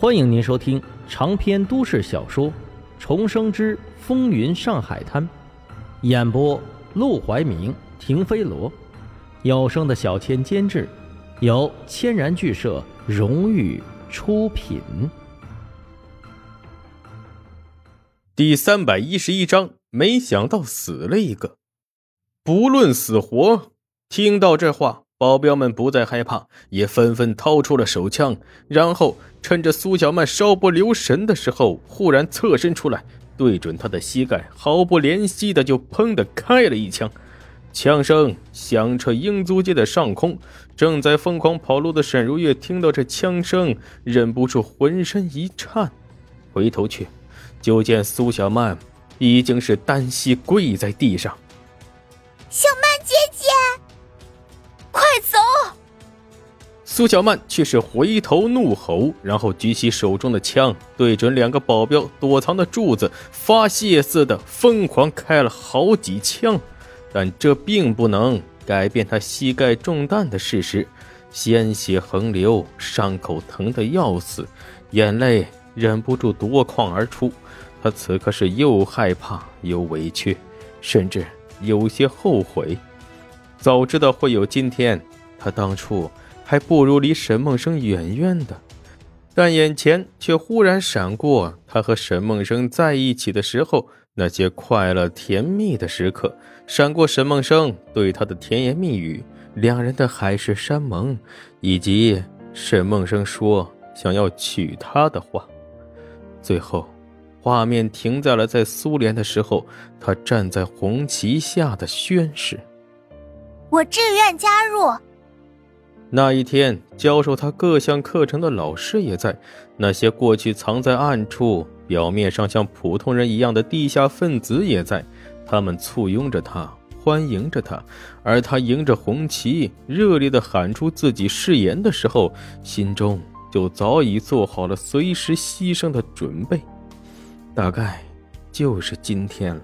欢迎您收听长篇都市小说《重生之风云上海滩》，演播：陆怀明、停飞罗，有声的小千监制，由千然剧社荣誉出品。第三百一十一章，没想到死了一个，不论死活。听到这话，保镖们不再害怕，也纷纷掏出了手枪，然后趁着苏小曼稍不留神的时候，忽然侧身出来，对准她的膝盖，毫不怜惜的就砰的开了一枪。枪声响彻英租界的上空，正在疯狂跑路的沈如月听到这枪声，忍不住浑身一颤，回头去。就见苏小曼已经是单膝跪在地上，小曼苏小曼却是回头怒吼，然后举起手中的枪，对准两个保镖躲藏的柱子，发泄似的疯狂开了好几枪，但这并不能改变他膝盖中弹的事实，鲜血横流，伤口疼得要死，眼泪忍不住夺眶而出。他此刻是又害怕又委屈，甚至有些后悔。早知道会有今天，他当初还不如离沈梦生远远的。但眼前却忽然闪过他和沈梦生在一起的时候那些快乐甜蜜的时刻，闪过沈梦生对他的甜言蜜语，两人的海誓山盟，以及沈梦生说想要娶她的话。最后。画面停在了在苏联的时候，他站在红旗下的宣誓：“我志愿加入。”那一天，教授他各项课程的老师也在，那些过去藏在暗处、表面上像普通人一样的地下分子也在，他们簇拥着他，欢迎着他，而他迎着红旗，热烈地喊出自己誓言的时候，心中就早已做好了随时牺牲的准备。大概就是今天了。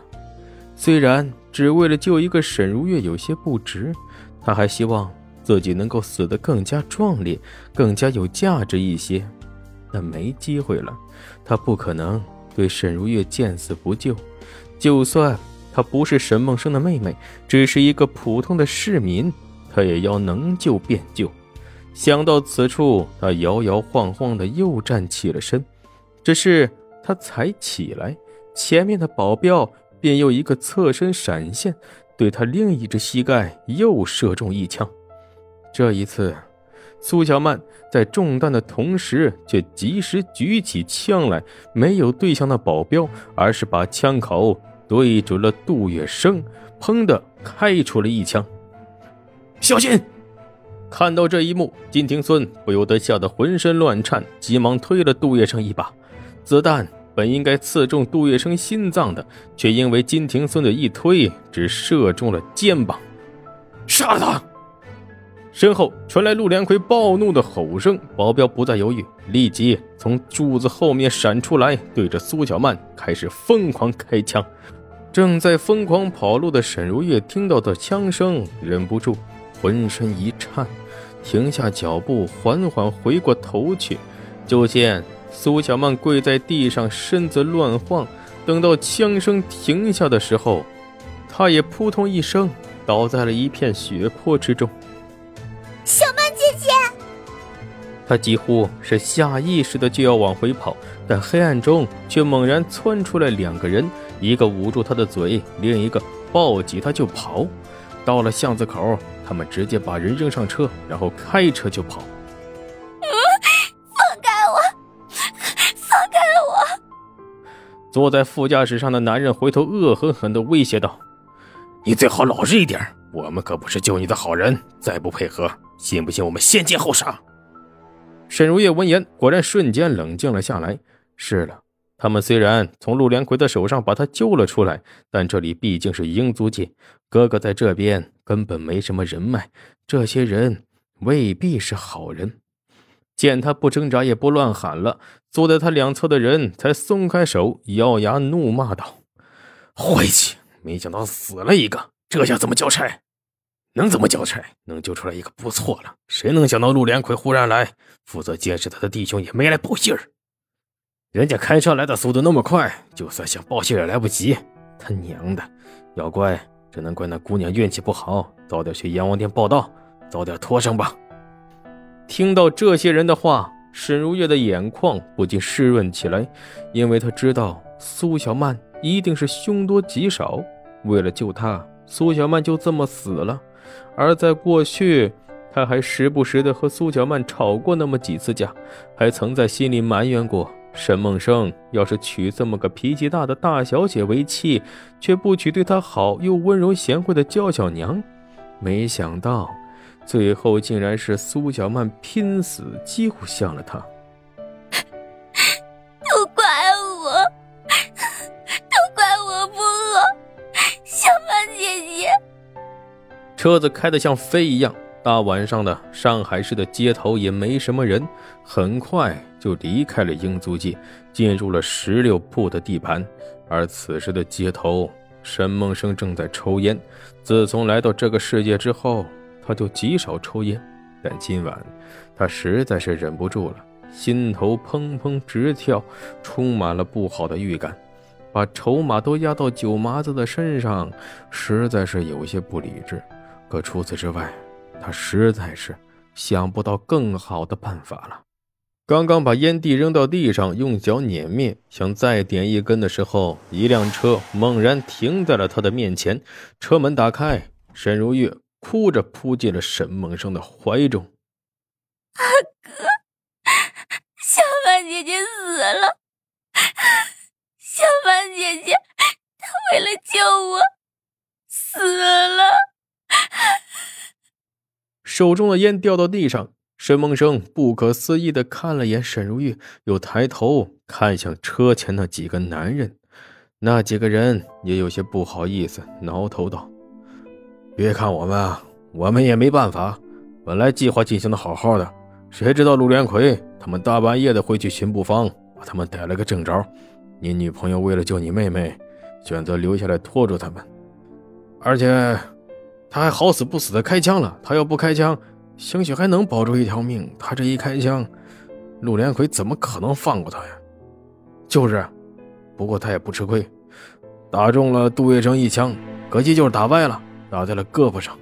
虽然只为了救一个沈如月有些不值，他还希望自己能够死得更加壮烈，更加有价值一些。但没机会了，他不可能对沈如月见死不救。就算她不是沈梦生的妹妹，只是一个普通的市民，他也要能救便救。想到此处，他摇摇晃晃的又站起了身，只是。他才起来，前面的保镖便又一个侧身闪现，对他另一只膝盖又射中一枪。这一次，苏小曼在中弹的同时，却及时举起枪来，没有对向那保镖，而是把枪口对准了杜月笙，砰的开出了一枪。小心！看到这一幕，金庭孙不由得吓得浑身乱颤，急忙推了杜月笙一把，子弹。本应该刺中杜月笙心脏的，却因为金庭孙的一推，只射中了肩膀。杀了他！身后传来陆连魁暴怒的吼声，保镖不再犹豫，立即从柱子后面闪出来，对着苏小曼开始疯狂开枪。正在疯狂跑路的沈如月听到的枪声，忍不住浑身一颤，停下脚步，缓缓回过头去，就见。苏小曼跪在地上，身子乱晃。等到枪声停下的时候，她也扑通一声倒在了一片血泊之中。他几乎是下意识的就要往回跑，但黑暗中却猛然窜出来两个人，一个捂住他的嘴，另一个抱起他就跑。到了巷子口，他们直接把人扔上车，然后开车就跑。嗯，放开我，放开我坐在副驾驶上的男人回头恶狠狠地威胁道：“你最好老实一点，我们可不是救你的好人。再不配合，信不信我们先奸后杀？”沈如月闻言，果然瞬间冷静了下来。是了，他们虽然从陆连魁的手上把他救了出来，但这里毕竟是英租界，哥哥在这边根本没什么人脉，这些人未必是好人。见他不挣扎也不乱喊了，坐在他两侧的人才松开手，咬牙怒骂道：“晦气！没想到死了一个，这下怎么交差？能怎么交差？能救出来一个不错了。谁能想到陆连魁忽然来，负责监视他的弟兄也没来报信儿，人家开车来的速度那么快，就算想报信也来不及。他娘的，要怪只能怪那姑娘运气不好，早点去阎王殿报道，早点脱生吧。听到这些人的话，沈如月的眼眶不禁湿润起来，因为他知道苏小曼一定是凶多吉少。为了救她，苏小曼就这么死了。而在过去，他还时不时的和苏小曼吵过那么几次架，还曾在心里埋怨过沈梦生要是娶这么个脾气大的大小姐为妻，却不娶对她好又温柔贤惠的娇小娘。没想到，最后竟然是苏小曼拼死救下了他。车子开得像飞一样，大晚上的上海市的街头也没什么人，很快就离开了英租界，进入了十六铺的地盘。而此时的街头，沈梦生正在抽烟。自从来到这个世界之后，他就极少抽烟，但今晚他实在是忍不住了，心头砰砰直跳，充满了不好的预感，把筹码都压到九麻子的身上，实在是有些不理智。可除此之外，他实在是想不到更好的办法了。刚刚把烟蒂扔到地上，用脚碾灭，想再点一根的时候，一辆车猛然停在了他的面前。车门打开，沈如月哭着扑进了沈梦生的怀中。阿哥，小凡姐姐死了。小凡姐姐，她为了救我，死了。手中的烟掉到地上，沈梦生不可思议的看了眼沈如玉，又抬头看向车前那几个男人。那几个人也有些不好意思，挠头道：“别看我们，我们也没办法。本来计划进行的好好的，谁知道陆连魁他们大半夜的回去巡捕房，把他们逮了个正着。你女朋友为了救你妹妹，选择留下来拖住他们，而且……”他还好死不死的开枪了，他要不开枪，兴许还能保住一条命。他这一开枪，陆连魁怎么可能放过他呀？就是，不过他也不吃亏，打中了杜月笙一枪，可惜就是打歪了，打在了胳膊上。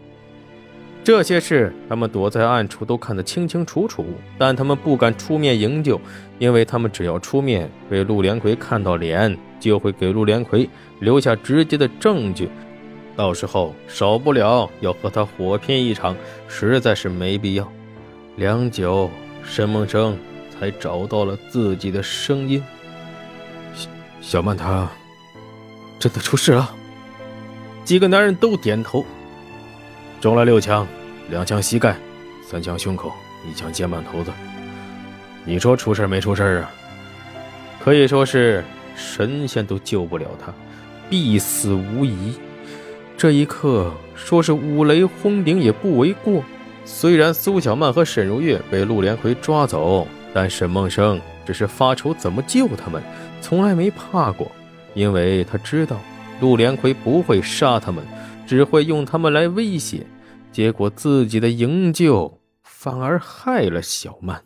这些事他们躲在暗处都看得清清楚楚，但他们不敢出面营救，因为他们只要出面，被陆连魁看到脸，就会给陆连魁留下直接的证据。到时候少不了要和他火拼一场，实在是没必要。良久，沈梦生才找到了自己的声音。小小曼，她真的出事了。几个男人都点头。中了六枪，两枪膝盖，三枪胸口，一枪肩膀头子。你说出事没出事啊？可以说是神仙都救不了他，必死无疑。这一刻，说是五雷轰顶也不为过。虽然苏小曼和沈如月被陆连魁抓走，但沈梦生只是发愁怎么救他们，从来没怕过，因为他知道陆连魁不会杀他们，只会用他们来威胁。结果自己的营救反而害了小曼。